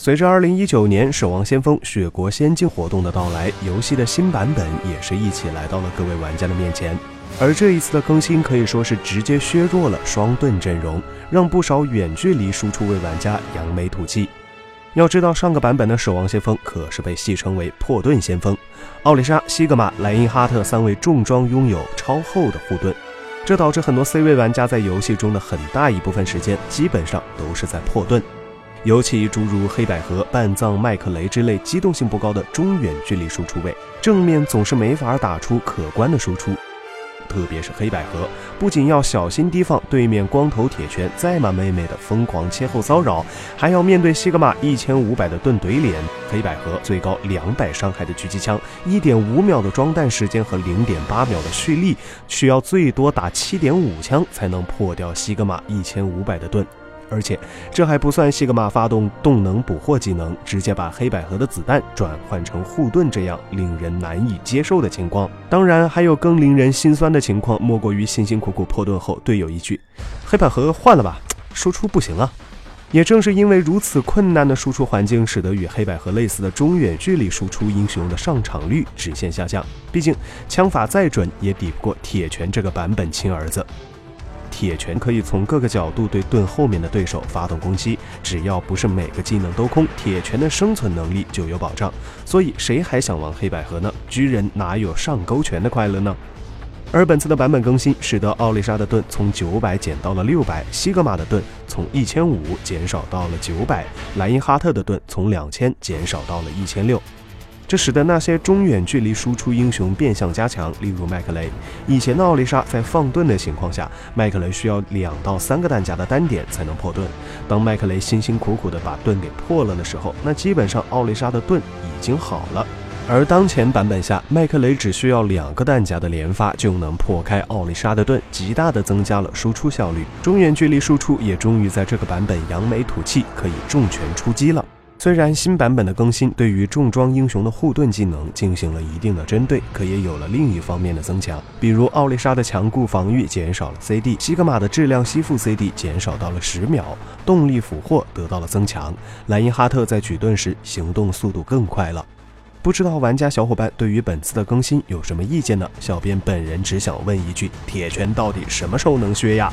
随着2019年《守望先锋：雪国仙境》活动的到来，游戏的新版本也是一起来到了各位玩家的面前。而这一次的更新可以说是直接削弱了双盾阵容，让不少远距离输出位玩家扬眉吐气。要知道，上个版本的《守望先锋》可是被戏称为“破盾先锋”，奥丽莎、西格玛、莱因哈特三位重装拥有超厚的护盾，这导致很多 C 位玩家在游戏中的很大一部分时间基本上都是在破盾。尤其诸如黑百合、半藏、麦克雷之类机动性不高的中远距离输出位，正面总是没法打出可观的输出。特别是黑百合，不仅要小心提防对面光头铁拳再马妹妹的疯狂切后骚扰，还要面对西格玛一千五百的盾怼脸，黑百合最高两百伤害的狙击枪，一点五秒的装弹时间和零点八秒的蓄力，需要最多打七点五枪才能破掉西格玛一千五百的盾。而且这还不算西格玛发动动能捕获技能，直接把黑百合的子弹转换成护盾这样令人难以接受的情况。当然，还有更令人心酸的情况，莫过于辛辛苦苦破盾后，队友一句“黑百合换了吧，输出不行啊”。也正是因为如此困难的输出环境，使得与黑百合类似的中远距离输出英雄的上场率直线下降。毕竟枪法再准，也抵不过铁拳这个版本亲儿子。铁拳可以从各个角度对盾后面的对手发动攻击，只要不是每个技能都空，铁拳的生存能力就有保障。所以谁还想玩黑百合呢？巨人哪有上勾拳的快乐呢？而本次的版本更新，使得奥丽莎的盾从九百减到了六百，西格玛的盾从一千五减少到了九百，莱因哈特的盾从两千减少到了一千六。这使得那些中远距离输出英雄变相加强，例如麦克雷。以前的奥丽莎在放盾的情况下，麦克雷需要两到三个弹夹的单点才能破盾。当麦克雷辛辛苦苦的把盾给破了的时候，那基本上奥丽莎的盾已经好了。而当前版本下，麦克雷只需要两个弹夹的连发就能破开奥丽莎的盾，极大的增加了输出效率。中远距离输出也终于在这个版本扬眉吐气，可以重拳出击了。虽然新版本的更新对于重装英雄的护盾技能进行了一定的针对，可也有了另一方面的增强，比如奥丽莎的强固防御减少了 CD，西格玛的质量吸附 CD 减少到了十秒，动力俘获得到了增强，莱因哈特在举盾时行动速度更快了。不知道玩家小伙伴对于本次的更新有什么意见呢？小编本人只想问一句：铁拳到底什么时候能削呀？